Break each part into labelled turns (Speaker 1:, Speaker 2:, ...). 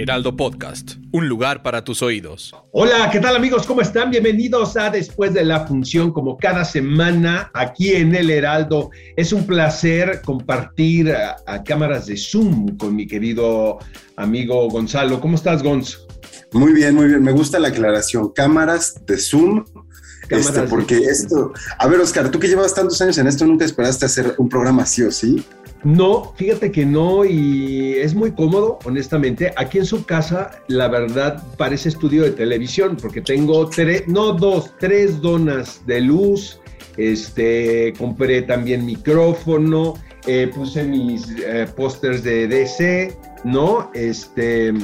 Speaker 1: Heraldo Podcast, un lugar para tus oídos.
Speaker 2: Hola, ¿qué tal amigos? ¿Cómo están? Bienvenidos a Después de la Función, como cada semana aquí en el Heraldo. Es un placer compartir a, a cámaras de Zoom con mi querido amigo Gonzalo. ¿Cómo estás, Gonz?
Speaker 3: Muy bien, muy bien. Me gusta la aclaración. Cámaras de Zoom.
Speaker 2: Cámaras
Speaker 3: Este, porque esto. A ver, Oscar, tú que llevas tantos años en esto, nunca esperaste hacer un programa así o sí.
Speaker 2: No, fíjate que no, y es muy cómodo, honestamente. Aquí en su casa, la verdad, parece estudio de televisión, porque tengo tres, no dos, tres donas de luz. Este, compré también micrófono, eh, puse mis eh, pósters de DC, ¿no? Este,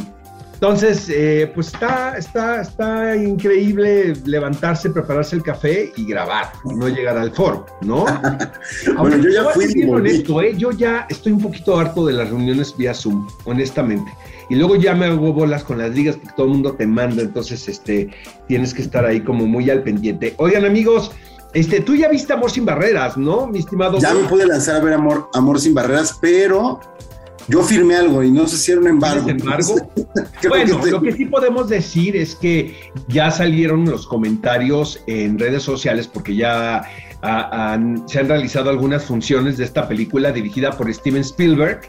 Speaker 2: entonces, eh, pues está, está, está increíble levantarse, prepararse el café y grabar, no llegar al foro, ¿no?
Speaker 3: Bueno, yo ya fui
Speaker 2: bien honesto, ¿eh? Yo ya estoy un poquito harto de las reuniones vía Zoom, honestamente. Y luego ya me hago bolas con las ligas porque todo el mundo te manda, entonces este, tienes que estar ahí como muy al pendiente. Oigan, amigos, este, tú ya viste Amor sin Barreras, ¿no, mi estimado?
Speaker 3: Ya me pude lanzar a ver Amor, Amor sin Barreras, pero yo firmé algo y no sé si era un embargo.
Speaker 2: ¿Tienes embargo? Bueno,
Speaker 3: que
Speaker 2: lo que sí podemos decir es que ya salieron los comentarios en redes sociales porque ya ah, se han realizado algunas funciones de esta película dirigida por Steven Spielberg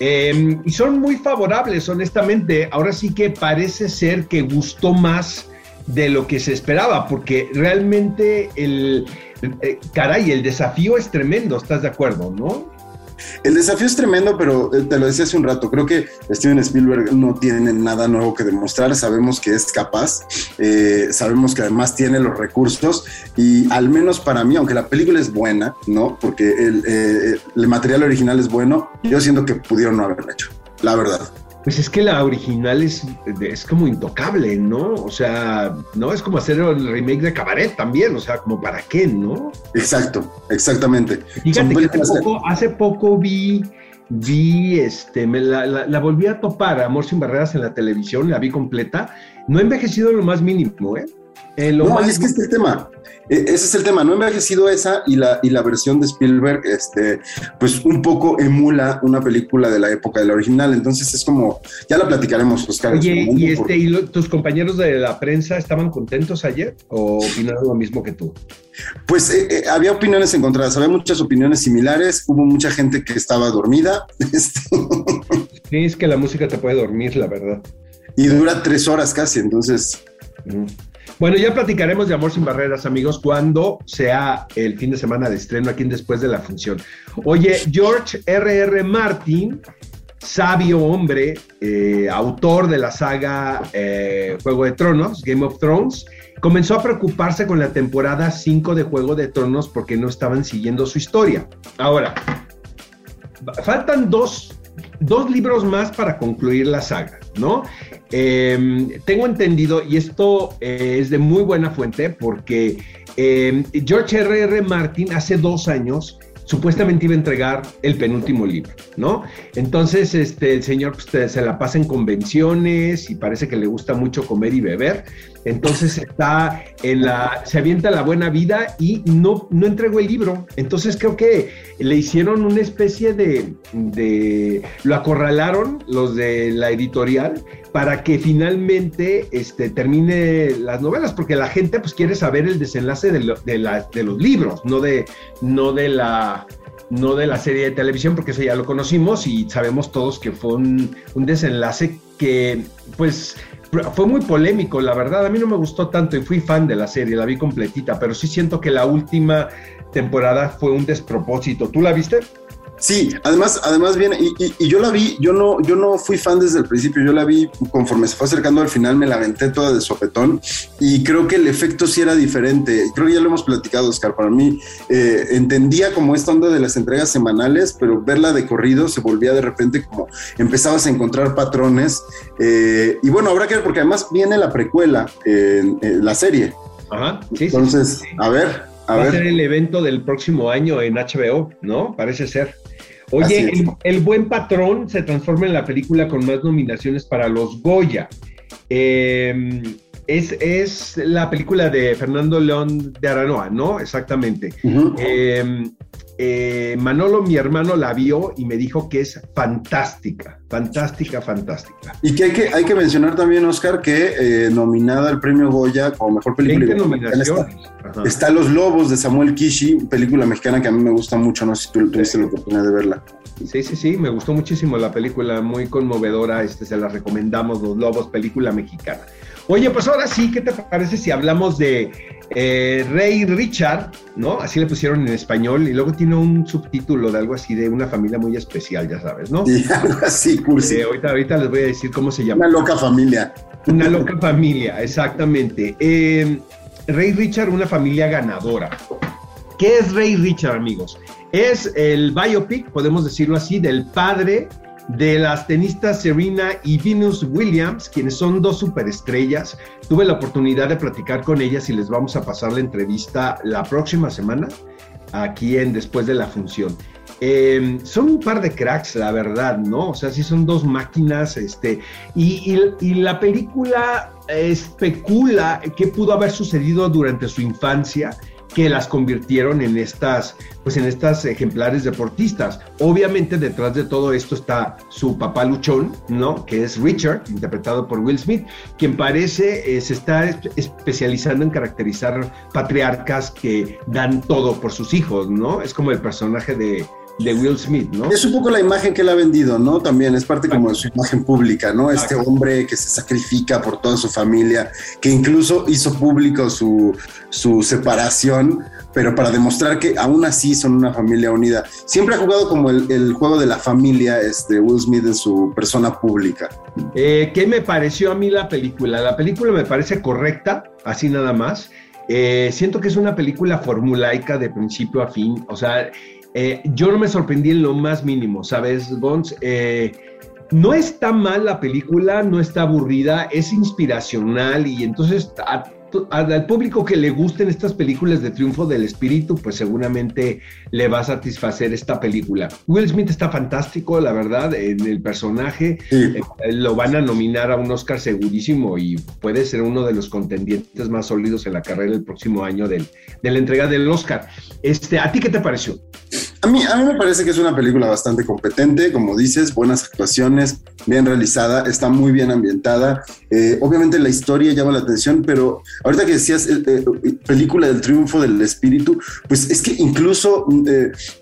Speaker 2: eh, y son muy favorables, honestamente. Ahora sí que parece ser que gustó más de lo que se esperaba porque realmente el... eh, caray, el desafío es tremendo, ¿estás de acuerdo, no?
Speaker 3: El desafío es tremendo, pero eh, te lo decía hace un rato, creo que Steven Spielberg no tiene nada nuevo que demostrar, sabemos que es capaz, eh, sabemos que además tiene los recursos y al menos para mí, aunque la película es buena, ¿no? Porque el, eh, el material original es bueno, yo siento que pudieron no haberlo hecho, la verdad.
Speaker 2: Pues es que la original es, es como intocable, ¿no? O sea, no es como hacer el remake de Cabaret también, o sea, como para qué, ¿no?
Speaker 3: Exacto, exactamente.
Speaker 2: Fíjate que hace poco, hace poco vi, vi, este, me la, la- la volví a topar, Amor sin Barreras en la televisión, la vi completa. No ha envejecido en lo más mínimo, ¿eh? Lo
Speaker 3: No,
Speaker 2: más
Speaker 3: y es que este es el tema. E- Ese es el tema. No ha envejecido esa y la, y la versión de Spielberg, este, pues un poco emula una película de la época de la original. Entonces es como, ya la platicaremos, Oscar.
Speaker 2: Oye, ¿y, este,
Speaker 3: porque-
Speaker 2: ¿y lo- tus compañeros de la prensa estaban contentos ayer o opinaron lo mismo que tú?
Speaker 3: Pues eh, eh, había opiniones encontradas, había muchas opiniones similares. Hubo mucha gente que estaba dormida este,
Speaker 2: Sí, es que la música te puede dormir, la verdad.
Speaker 3: y dura tres horas casi. Entonces,
Speaker 2: Mm. Bueno, ya platicaremos de Amor sin Barreras, amigos, cuando sea el fin de semana de estreno aquí en Después de la Función. Oye, George R.R. R. Martin, sabio hombre, eh, autor de la saga eh, Juego de Tronos, Game of Thrones, comenzó a preocuparse con la temporada 5 de Juego de Tronos porque no estaban siguiendo su historia. Ahora, faltan dos, dos libros más para concluir la saga, ¿no? Eh, tengo entendido, y esto eh, es de muy buena fuente, porque eh, George R.R. R. Martin hace dos años supuestamente iba a entregar el penúltimo libro, ¿no? Entonces, este, el señor pues, se la pasa en convenciones y parece que le gusta mucho comer y beber. Entonces está en la, se avienta la buena vida y no, no entregó el libro. Entonces creo que le hicieron una especie de, lo acorralaron los de la editorial para que finalmente este, termine las novelas, porque la gente pues quiere saber el desenlace de, de los libros, no de, no de la no de la serie de televisión, porque eso ya lo conocimos y sabemos todos que fue un, un desenlace que, pues, fue muy polémico, la verdad. A mí no me gustó tanto y fui fan de la serie, la vi completita, pero sí siento que la última temporada fue un despropósito. ¿Tú la viste?
Speaker 3: Sí, además, además viene, y, yo la vi, yo no, yo no fui fan desde el principio, yo la vi conforme se fue acercando al final, me la aventé toda de sopetón y creo que el efecto sí era diferente. Creo que ya lo hemos platicado, Oscar. Para mí, eh, entendía como esta onda de las entregas semanales, pero verla de corrido se volvía de repente como empezabas a encontrar patrones. Eh, y bueno, habrá que ver, porque además viene la precuela en, la serie.
Speaker 2: Ajá,
Speaker 3: sí, Entonces, a ver.
Speaker 2: A Va a ser el evento del próximo año en HBO, ¿no? Parece ser. Oye, el, Buen Patrón se transforma en la película con más nominaciones para los Goya. Em, es, es, la película de Fernando León de Aranoa, ¿no? Exactamente. Eh, Manolo, mi hermano, la vio y me dijo que es fantástica, fantástica, fantástica.
Speaker 3: Y que hay que, hay que mencionar también, Oscar, que eh, nominada al premio Goya como mejor película. Está, está, Los Lobos de Samuel Kishi, película mexicana que a mí me gusta mucho, no sé si tú tuviste la oportunidad de verla.
Speaker 2: Sí, sí, sí, me gustó muchísimo la película, muy conmovedora, este, se la recomendamos, Los Lobos, película mexicana. Oye, pues ahora sí, ¿qué te parece si hablamos de eh, Rey Richard, ¿no? Así le pusieron en español, y luego tiene un subtítulo de algo así de una familia muy especial, ya sabes, ¿no?
Speaker 3: Sí, algo así, cursi.
Speaker 2: Eh, ahorita, ahorita les voy a decir cómo se llama.
Speaker 3: Una loca familia.
Speaker 2: Una loca familia, exactamente. Eh, Rey Richard, una familia ganadora. ¿Qué es Rey Richard, amigos? Es el biopic, podemos decirlo así, del padre de las tenistas Serena y Venus Williams, quienes son dos superestrellas. Tuve la oportunidad de platicar con ellas y les vamos a pasar la entrevista la próxima semana, aquí en Después de la Función. Em, son un par de cracks, la verdad, ¿no? O sea, sí son dos máquinas, este, y, y la película especula qué pudo haber sucedido durante su infancia que las convirtieron en estas, pues en estas ejemplares deportistas. Obviamente detrás de todo esto está su papá luchón, ¿no? Que es Richard, interpretado por Will Smith, quien parece eh, se está especializando en caracterizar patriarcas que dan todo por sus hijos, ¿no? Es como el personaje de de Will Smith, ¿no?
Speaker 3: Es un poco la imagen que él ha vendido, ¿no? También es parte como de su imagen pública, ¿no? Este hombre que se sacrifica por toda su familia, que incluso hizo público su, su separación, pero para demostrar que aún así son una familia unida. Siempre ha jugado como el, juego de la familia, este Will Smith en su persona pública.
Speaker 2: Eh, ¿Qué me pareció a mí la película? La película me parece correcta, así nada más. Eh, siento que es una película formulaica de principio a fin. O sea, eh, yo no me sorprendí en lo más mínimo, ¿sabes, Gons? Eh, no está mal la película, no está aburrida, es inspiracional y entonces al público que le gusten estas películas de triunfo del espíritu, pues seguramente le va a satisfacer esta película. Will Smith está fantástico, la verdad, en el personaje. Eh, lo van a nominar a un Oscar segurísimo y puede ser uno de los contendientes más sólidos en la carrera el próximo año de la entrega del Oscar. Este, ¿A ti qué te pareció?
Speaker 3: A mí, a mí me parece que es una película bastante competente, como dices, buenas actuaciones, bien realizada, está muy bien ambientada. Eh, obviamente la historia llama la atención, pero ahorita que decías eh, eh, película del triunfo del espíritu, pues es que incluso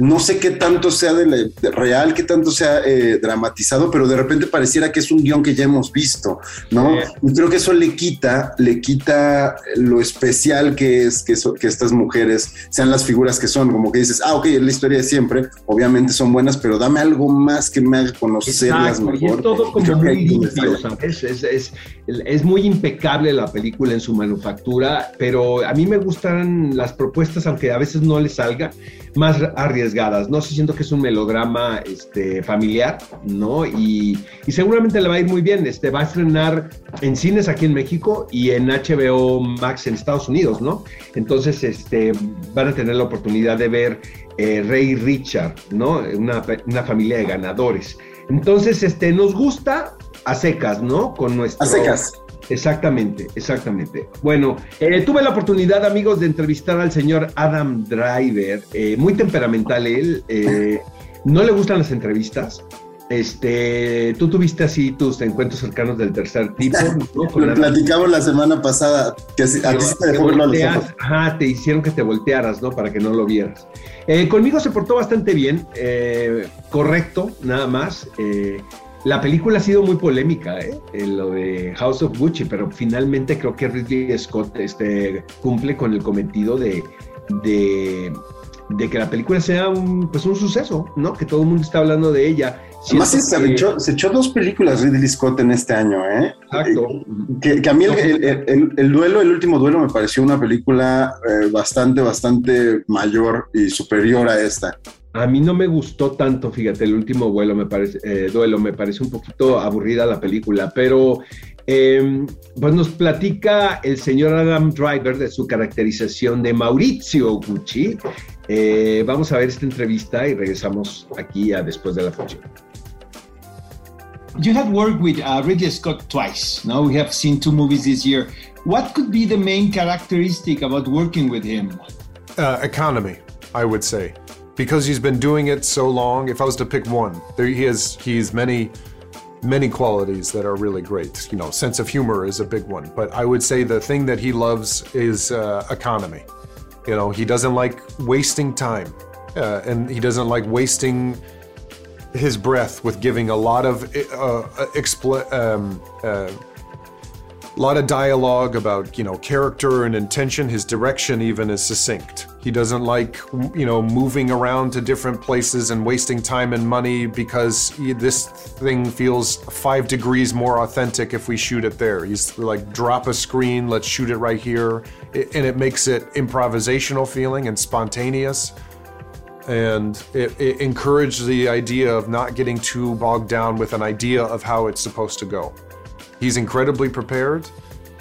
Speaker 3: no sé qué tanto sea de, real, qué tanto sea dramatizado, pero de repente pareciera que es un guion que ya hemos visto, ¿no? Y creo que eso le quita, le quita lo especial que es que, que estas mujeres sean las figuras que son, como que dices, ah, ok, la historia es siempre, obviamente son buenas, pero dame algo más que me haga conocerlas mejor.
Speaker 2: es todo como muy limpio, ¿sabes? Es, es, es, muy impecable la película en su manufactura, pero a mí me gustan las propuestas, aunque a veces no les salga, más arriesgadas, ¿no? Sí siento que es un melodrama este, familiar, ¿no? Y, y seguramente le va a ir muy bien. Este, va a estrenar en cines aquí en México y en HBO Max en Estados Unidos, ¿no? Entonces, este, van a tener la oportunidad de ver eh, Rey Richard, ¿no? Una, una, familia de ganadores. Entonces, este, nos gusta a secas, ¿no? Con nuestro...
Speaker 3: A secas.
Speaker 2: Exactamente, exactamente. Bueno, eh, tuve la oportunidad, amigos, de entrevistar al señor Adam Driver, eh, muy temperamental él, no le gustan las entrevistas, este, tú tuviste así tus encuentros cercanos del tercer tipo,
Speaker 3: ¿no? Lo platicamos la semana pasada, que a ti te dejó verlo
Speaker 2: Ajá, te hicieron que te voltearas, ¿no? Para que no lo vieras. Eh, conmigo se portó bastante bien, eh, correcto, nada más. Eh, la película ha sido muy polémica, ¿eh? lo de House of Gucci, pero finalmente creo que Ridley Scott este, cumple con el cometido de, de de que la película sea un, pues un suceso, ¿no? Que todo el mundo está hablando de ella.
Speaker 3: Además, se, echó, se, echó, dos películas Ridley Scott en este año, ¿eh? Exacto. Que, que a mí el, el, el, duelo, el último duelo, me pareció una película eh, bastante, bastante mayor y superior a esta.
Speaker 2: A mí no me gustó tanto, fíjate, el último vuelo me parece, eh, duelo, me parece un poquito aburrida la película, pero eh, pues nos platica el señor Adam Driver de su caracterización de Mauricio Gucci. Eh, vamos a ver esta entrevista y regresamos aquí a después de la función.
Speaker 4: You have worked with uh, Ridley Scott twice. Now we have seen two movies this year. What could be the main characteristic about working with him?
Speaker 5: Uh, economy, I would say, because he's been doing it so long. If I was to pick one, there he has he's many many qualities that are really great. You know, sense of humor is a big one, but I would say the thing that he loves is uh, economy. You know, he doesn't like wasting time, uh, and he doesn't like wasting his breath with giving a lot of uh, expl- um, uh, lot of dialogue about you know character and intention. His direction even is succinct. He doesn't like you know moving around to different places and wasting time and money because he, this thing feels five degrees more authentic if we shoot it there. He's like drop a screen let's shoot it right here. It, and it makes it improvisational feeling and spontaneous. And it, it encouraged the idea of not getting too bogged down with an idea of how it's supposed to go He's incredibly prepared,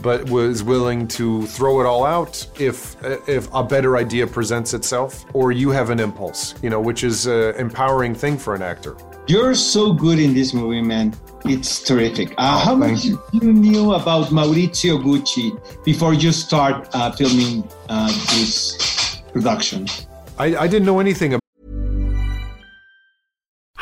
Speaker 5: but was willing to throw it all out if if a better idea presents itself, or you have an impulse, you know, which is an empowering thing for an actor.
Speaker 4: You're so good in this movie, man. It's terrific. Uh, oh, how much you. you knew about Maurizio Gucci before you start uh, filming uh, this production?
Speaker 5: I, I didn't know anything about.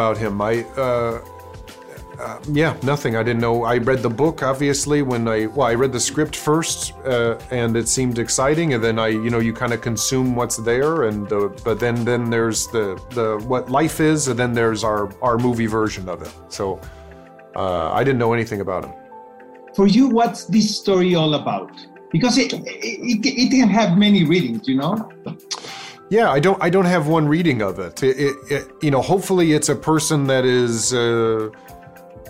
Speaker 5: About him. I, uh, uh, yeah, nothing. I didn't know. I read the book obviously when I, well, I read the script first, uh, and it seemed exciting, and then I, you know, you kind of consume what's there, and uh, but then then there's the the what life is, and then there's our our movie version of it. So uh, I didn't know anything about him.
Speaker 4: For you, what's this story all about? Because it it, it can have many readings, you know.
Speaker 5: Yeah, I don't. I don't have one reading of it. It, it, it you know, hopefully, it's a person that is uh,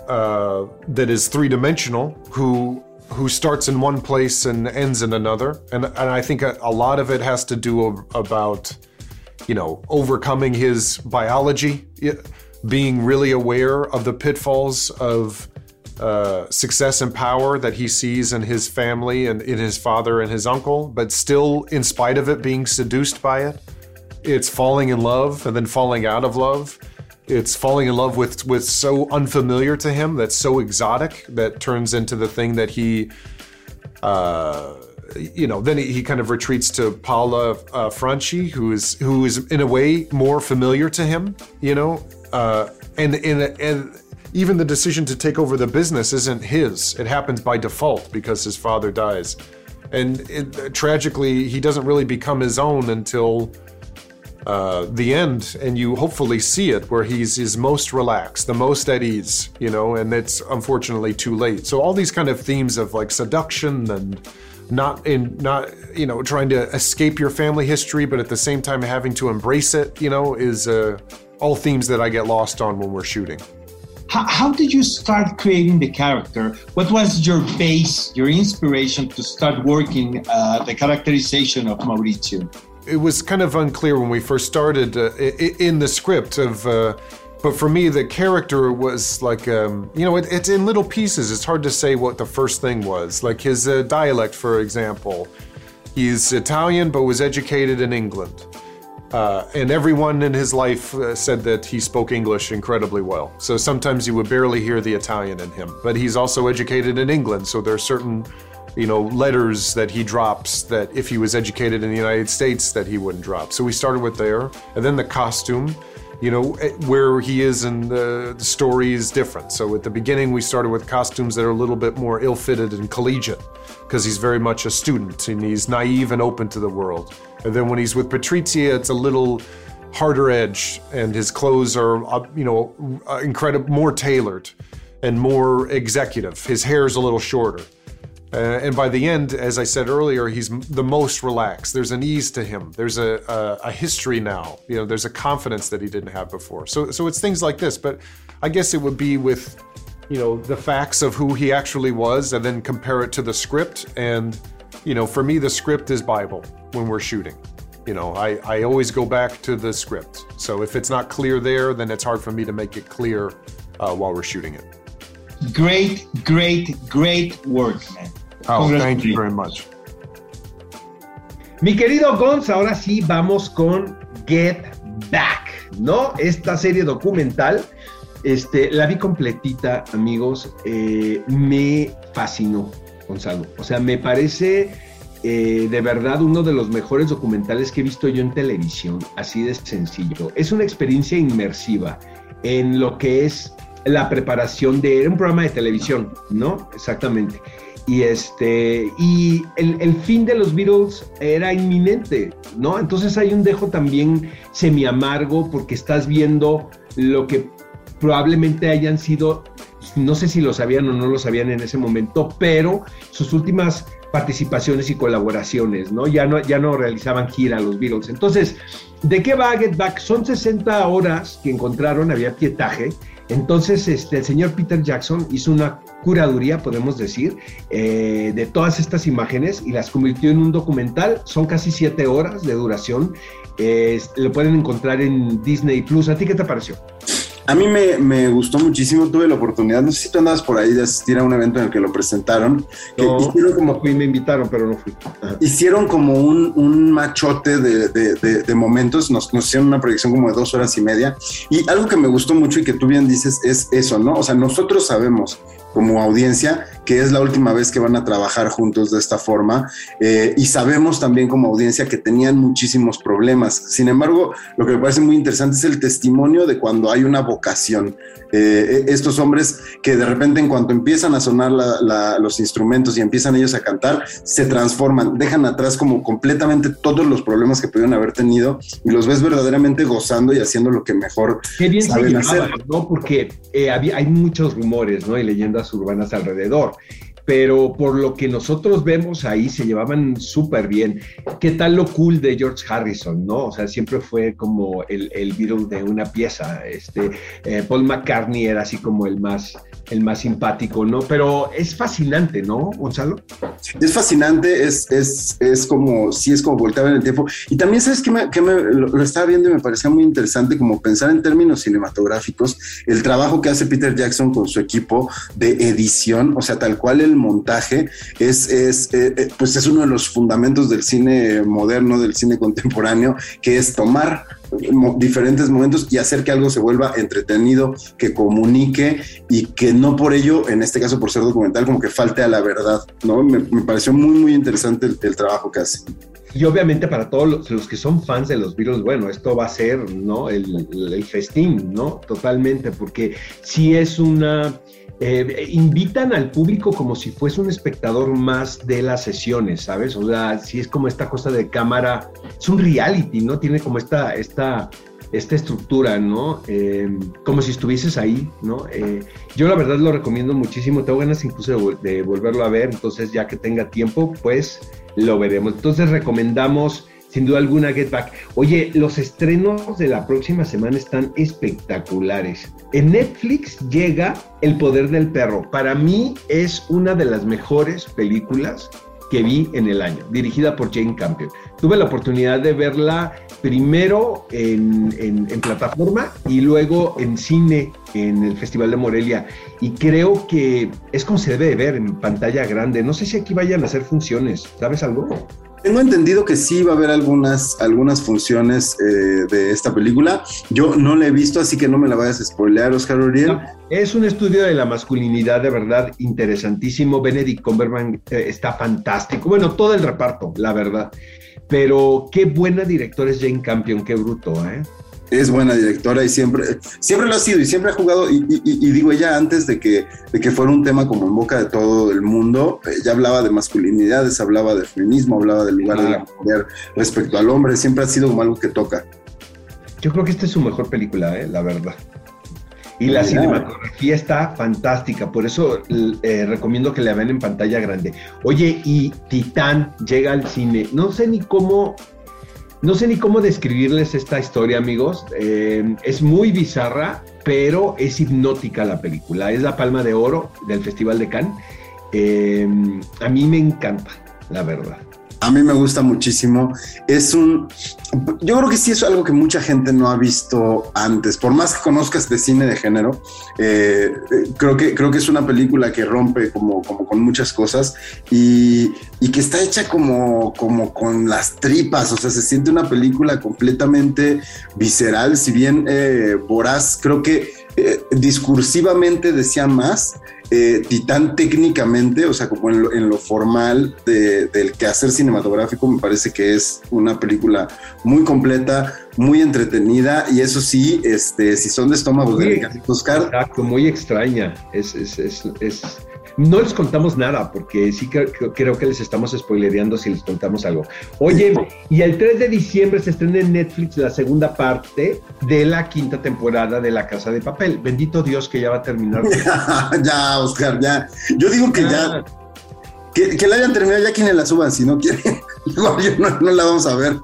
Speaker 5: uh, that is three dimensional who who starts in one place and ends in another, and and I think a, a lot of it has to do about you know overcoming his biology, being really aware of the pitfalls of uh, success and power that he sees in his family and in his father and his uncle, but still, in spite of it, being seduced by it. It's falling in love and then falling out of love. It's falling in love with with so unfamiliar to him that's so exotic that turns into the thing that he, uh, you know, then he, kind of retreats to Paula uh, Franchi, who is who is in a way more familiar to him, you know, uh, and in and even the decision to take over the business isn't his. It happens by default because his father dies. And it, tragically, he doesn't really become his own until uh, the end, and you hopefully see it where he's his most relaxed, the most at ease, you know, and it's unfortunately too late. So all these kind of themes of like seduction and not in not you know trying to escape your family history, but at the same time having to embrace it, you know, is uh, all themes that I get lost on when we're shooting.
Speaker 4: How, how did you start creating the character? What was your base, your inspiration to start working uh, the characterization of Mauricio?
Speaker 5: It was kind of unclear when we first started uh, in the script of. Uh, but for me, the character was like, um, you know, it, it's in little pieces. It's hard to say what the first thing was. Like his uh, dialect, for example. He's Italian, but was educated in England. Uh, and everyone in his life uh, said that he spoke English incredibly well. So sometimes you would barely hear the Italian in him. But he's also educated in England, so there are certain you know, letters that he drops that if he was educated in the United States that he wouldn't drop. So we started with there, and then the costume. You know, eh, where he is in the, the story is different. So at the beginning, we started with costumes that are a little bit more ill fitted and collegiate because he's very much a student and he's naive and open to the world. And then when he's with Patrizia, it's a little harder edge and his clothes are, uh, you know, uh, incredible, more tailored and more executive. His hair's a little shorter. Uh, and by the end, as I said earlier, he's the most relaxed. There's an ease to him. There's a, a, a history now. You know, there's a confidence that he didn't have before. So, so it's things like this. But I guess it would be with, you know, the facts of who he actually was, and then compare it to the script. And, you know, for me, the script is Bible when we're shooting. You know, I, I always go back to the script. So if it's not clear there, then it's hard for me to make it clear uh, while we're shooting it.
Speaker 4: Great, great, great work, man.
Speaker 5: Oh, thank you very much.
Speaker 2: Mi querido Gonz, ahora sí vamos con Get Back, ¿no? Esta serie documental, este, la vi completita, amigos, eh, me fascinó, Gonzalo. O sea, me parece eh, de verdad uno de los mejores documentales que he visto yo en televisión, así de sencillo. Es una experiencia inmersiva en lo que es la preparación de un programa de televisión, ¿no? Exactamente. Y este, y el, fin de los Beatles era inminente, ¿no? Entonces hay un dejo también semi amargo porque estás viendo lo que probablemente hayan sido, no sé si lo sabían o no lo sabían en ese momento, pero sus últimas participaciones y colaboraciones, ¿no? Ya no, ya no realizaban gira los Beatles. Entonces, ¿de qué va Get Back? Son 60 horas que encontraron, había pietaje. Entonces, este, el señor Peter Jackson hizo una curaduría, podemos decir, eh, de todas estas imágenes y las convirtió en un documental. Son casi siete horas de duración. Lo pueden encontrar en Disney Plus. ¿A ti qué te pareció?
Speaker 3: A mí me, me, gustó muchísimo, tuve la oportunidad, no sé si tú andabas por ahí de asistir a un evento en el que lo presentaron. Que
Speaker 2: no, hicieron como, fui, me invitaron, pero no fui.
Speaker 3: Hicieron como un, un machote de, de, de, de momentos, nos, nos, hicieron una proyección como de dos horas y media. Y algo que me gustó mucho y que tú bien dices es eso, ¿no? O sea, nosotros sabemos como audiencia que es la última vez que van a trabajar juntos de esta forma eh, y sabemos también como audiencia que tenían muchísimos problemas. Sin embargo, lo que me parece muy interesante es el testimonio de cuando hay una vocación. Eh, estos hombres que de repente en cuanto empiezan a sonar la, la, los instrumentos y empiezan ellos a cantar, se transforman, dejan atrás como completamente todos los problemas que pudieron haber tenido y los ves verdaderamente gozando y haciendo lo que mejor
Speaker 2: Qué bien
Speaker 3: saben
Speaker 2: se llevaban,
Speaker 3: hacer.
Speaker 2: ¿no? Porque eh, había, hay muchos rumores, ¿no? Y leyendas urbanas alrededor pero por lo que nosotros vemos ahí se llevaban súper bien. ¿Qué tal lo cool de George Harrison, no? O sea, siempre fue como el, el de una pieza. Este, eh, Paul McCartney era así como el más, el más simpático, ¿no? Pero es fascinante, ¿no, Gonzalo?
Speaker 3: Es fascinante, es, es, es como, sí, es como voltear en el tiempo. Y también, ¿sabes que me, lo, estaba viendo y me parecía muy interesante como pensar en términos cinematográficos, el trabajo que hace Peter Jackson con su equipo de edición, o sea, tal cual el montaje es, es eh, pues es uno de los fundamentos del cine moderno, del cine contemporáneo, que es tomar diferentes momentos y hacer que algo se vuelva entretenido, que comunique y que no por ello, en este caso por ser documental, como que falte a la verdad, ¿no? Me, pareció muy, muy interesante el, trabajo que hace.
Speaker 2: Y obviamente para todos los, que son fans de los Beatles, bueno, esto va a ser, ¿no? El, el festín, ¿no? Totalmente, porque si es una... Eh, invitan al público como si fuese un espectador más de las sesiones, ¿sabes? O sea, si es como esta cosa de cámara, es un reality, ¿no? Tiene como esta, esta, esta estructura, ¿no? Eh, como si estuvieses ahí, ¿no? Eh, yo la verdad lo recomiendo muchísimo, tengo ganas incluso de, de, volverlo a ver, entonces ya que tenga tiempo, pues lo veremos. Entonces recomendamos sin duda alguna Get Back. Oye, los estrenos de la próxima semana están espectaculares. En Netflix llega El Poder del Perro. Para mí es una de las mejores películas que vi en el año, dirigida por Jane Campion. Tuve la oportunidad de verla primero en, en, en, plataforma y luego en cine en el Festival de Morelia. Y creo que es como se debe de ver en pantalla grande. No sé si aquí vayan a hacer funciones. ¿Sabes algo?
Speaker 3: Tengo entendido que sí va a haber algunas, algunas funciones eh, de esta película. Yo no la he visto, así que no me la vayas a spoilear, Oscar Uriel.
Speaker 2: Es un estudio de la masculinidad de verdad interesantísimo. Benedict Cumberbatch eh, está fantástico. Bueno, todo el reparto, la verdad. Pero qué buena directora es Jane Campion, qué bruto, ¿eh?
Speaker 3: Es buena directora y siempre, siempre lo ha sido y siempre ha jugado, y, digo ella antes de que, de que fuera un tema como en boca de todo el mundo, ella hablaba de masculinidades, hablaba de feminismo, hablaba del lugar de la mujer respecto al hombre, siempre ha sido como algo que toca.
Speaker 2: Yo creo que esta es su mejor película, ¿eh? la verdad. Y la cinematografía está fantástica, por eso eh, recomiendo que la vean en pantalla grande. Oye, y Titán llega al cine. No sé ni cómo no sé ni cómo describirles esta historia, amigos. Eh, es muy bizarra, pero es hipnótica la película. Es la palma de oro del Festival de Cannes. Eh, a mí me encanta, la verdad.
Speaker 3: A mí me gusta muchísimo. Es un. Yo creo que sí es algo que mucha gente no ha visto antes. Por más que conozcas de cine de género, eh, creo, que, creo que es una película que rompe como, como con muchas cosas y, que está hecha como, como con las tripas. O sea, se siente una película completamente visceral. Si bien eh, Voraz, creo que eh, discursivamente decía más eh, Titán técnicamente, o sea, como en lo, formal del quehacer cinematográfico, me parece que es una película muy completa, muy entretenida y eso sí, este, si son de estómago de Oscar.
Speaker 2: Exacto, muy extraña. es, es, es, es no les contamos nada, porque sí creo, que les estamos spoilereando si les contamos algo. Oye, y el 3 de diciembre se estrena en Netflix la segunda parte de la quinta temporada de La Casa de Papel. Bendito Dios que ya va a terminar.
Speaker 3: ya, Oscar, ya. Yo digo que ya. Que, la hayan terminado ya quienes la suban, si no quieren. no, no la vamos a ver.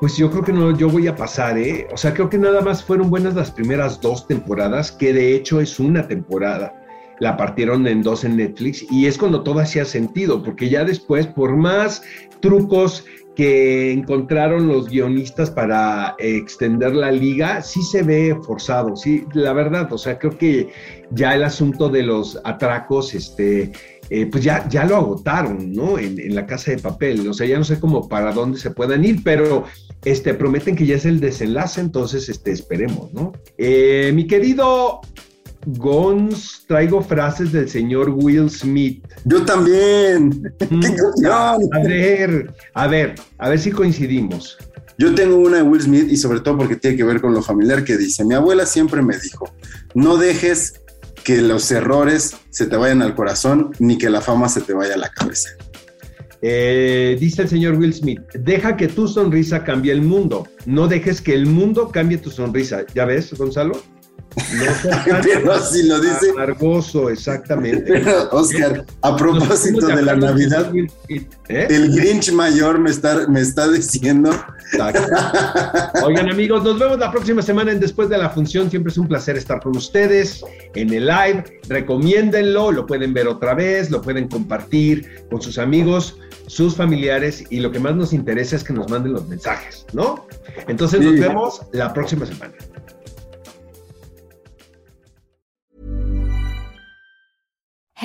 Speaker 2: Pues yo creo que no, yo voy a pasar, ¿eh? O sea, creo que nada más fueron buenas las primeras dos temporadas, que de hecho es una temporada la partieron en dos en Netflix y es cuando todo hacía sentido, porque ya después, por más trucos que encontraron los guionistas para extender la liga, sí se ve forzado, sí, la verdad, o sea, creo que ya el asunto de los atracos, este, eh, pues ya, ya lo agotaron, ¿no? En, la casa de papel, o sea, ya no sé cómo para dónde se puedan ir, pero este, prometen que ya es el desenlace, entonces, este, esperemos, ¿no? Eh, mi querido Gons, traigo frases del señor Will Smith.
Speaker 3: Yo también.
Speaker 2: A ver, a ver, a ver si coincidimos.
Speaker 3: Yo tengo una de Will Smith y sobre todo porque tiene que ver con lo familiar que dice, mi abuela siempre me dijo, no dejes que los errores se te vayan al corazón ni que la fama se te vaya a la cabeza.
Speaker 2: Eh, dice el señor Will Smith, deja que tu sonrisa cambie el mundo, no dejes que el mundo cambie tu sonrisa. ¿Ya ves, Gonzalo?
Speaker 3: Pero así lo dice.
Speaker 2: Amargoso, exactamente.
Speaker 3: Oscar, a propósito de la Navidad, ¿eh? el Grinch mayor me está, me está diciendo.
Speaker 2: Oigan, amigos, nos vemos la próxima semana en Después de la Función. Siempre es un placer estar con ustedes en el live. Recomiéndenlo, lo pueden ver otra vez, lo pueden compartir con sus amigos, sus familiares y lo que más nos interesa es que nos manden los mensajes, ¿no? Entonces nos vemos la próxima semana.